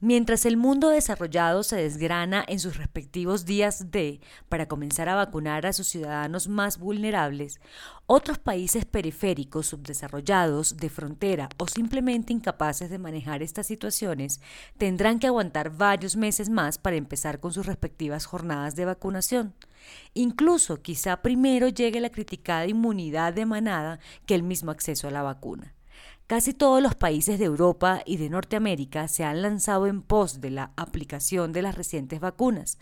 Mientras el mundo desarrollado se desgrana en sus respectivos días D para comenzar a vacunar a sus ciudadanos más vulnerables, otros países periféricos, subdesarrollados, de frontera o simplemente incapaces de manejar estas situaciones tendrán que aguantar varios meses más para empezar con sus respectivas jornadas de vacunación. Incluso quizá primero llegue la criticada inmunidad de manada que el mismo acceso a la vacuna. Casi todos los países de Europa y de Norteamérica se han lanzado en pos de la aplicación de las recientes vacunas,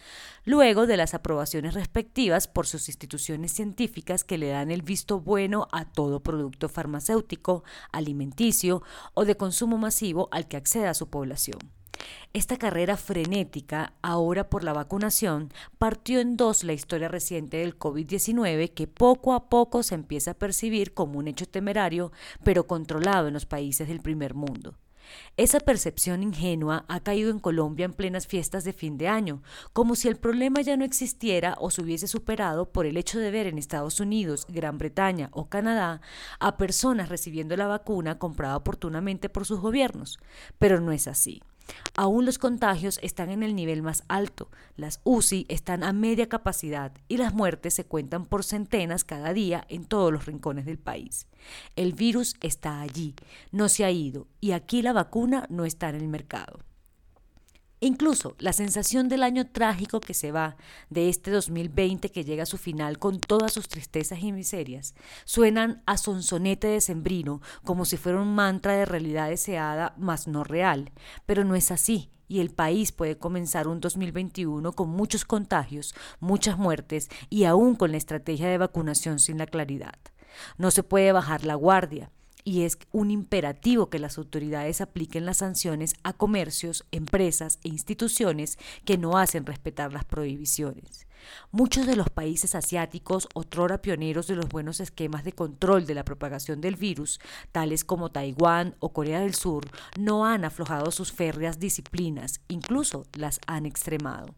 luego de las aprobaciones respectivas por sus instituciones científicas que le dan el visto bueno a todo producto farmacéutico, alimenticio o de consumo masivo al que acceda su población. Esta carrera frenética, ahora por la vacunación, partió en dos la historia reciente del COVID-19 que poco a poco se empieza a percibir como un hecho temerario, pero controlado en los países del primer mundo. Esa percepción ingenua ha caído en Colombia en plenas fiestas de fin de año, como si el problema ya no existiera o se hubiese superado por el hecho de ver en Estados Unidos, Gran Bretaña o Canadá a personas recibiendo la vacuna comprada oportunamente por sus gobiernos. Pero no es así. Aún los contagios están en el nivel más alto, las UCI están a media capacidad y las muertes se cuentan por centenas cada día en todos los rincones del país. El virus está allí, no se ha ido y aquí la vacuna no está en el mercado. Incluso la sensación del año trágico que se va, de este 2020 que llega a su final con todas sus tristezas y miserias, suenan a sonsonete de sembrino como si fuera un mantra de realidad deseada, mas no real. Pero no es así, y el país puede comenzar un 2021 con muchos contagios, muchas muertes y aún con la estrategia de vacunación sin la claridad. No se puede bajar la guardia y es un imperativo que las autoridades apliquen las sanciones a comercios, empresas e instituciones que no hacen respetar las prohibiciones. Muchos de los países asiáticos, otrora pioneros de los buenos esquemas de control de la propagación del virus, tales como Taiwán o Corea del Sur, no han aflojado sus férreas disciplinas, incluso las han extremado.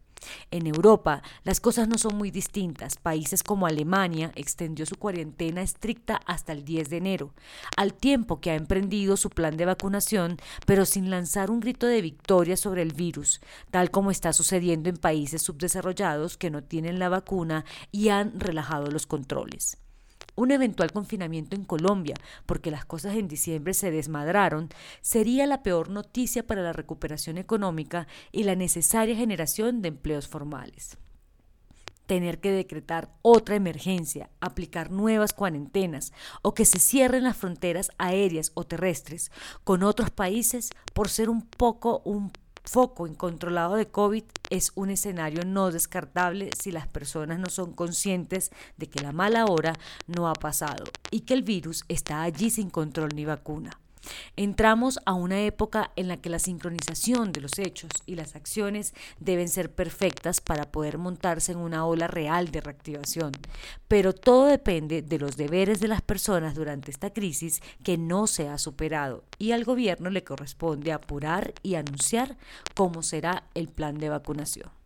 En Europa las cosas no son muy distintas. Países como Alemania extendió su cuarentena estricta hasta el 10 de enero, al tiempo que ha emprendido su plan de vacunación, pero sin lanzar un grito de victoria sobre el virus, tal como está sucediendo en países subdesarrollados que no tienen la vacuna y han relajado los controles un eventual confinamiento en Colombia, porque las cosas en diciembre se desmadraron, sería la peor noticia para la recuperación económica y la necesaria generación de empleos formales. Tener que decretar otra emergencia, aplicar nuevas cuarentenas o que se cierren las fronteras aéreas o terrestres con otros países por ser un poco un foco incontrolado de COVID es un escenario no descartable si las personas no son conscientes de que la mala hora no ha pasado y que el virus está allí sin control ni vacuna. Entramos a una época en la que la sincronización de los hechos y las acciones deben ser perfectas para poder montarse en una ola real de reactivación, pero todo depende de los deberes de las personas durante esta crisis que no se ha superado y al gobierno le corresponde apurar y anunciar cómo será el plan de vacunación.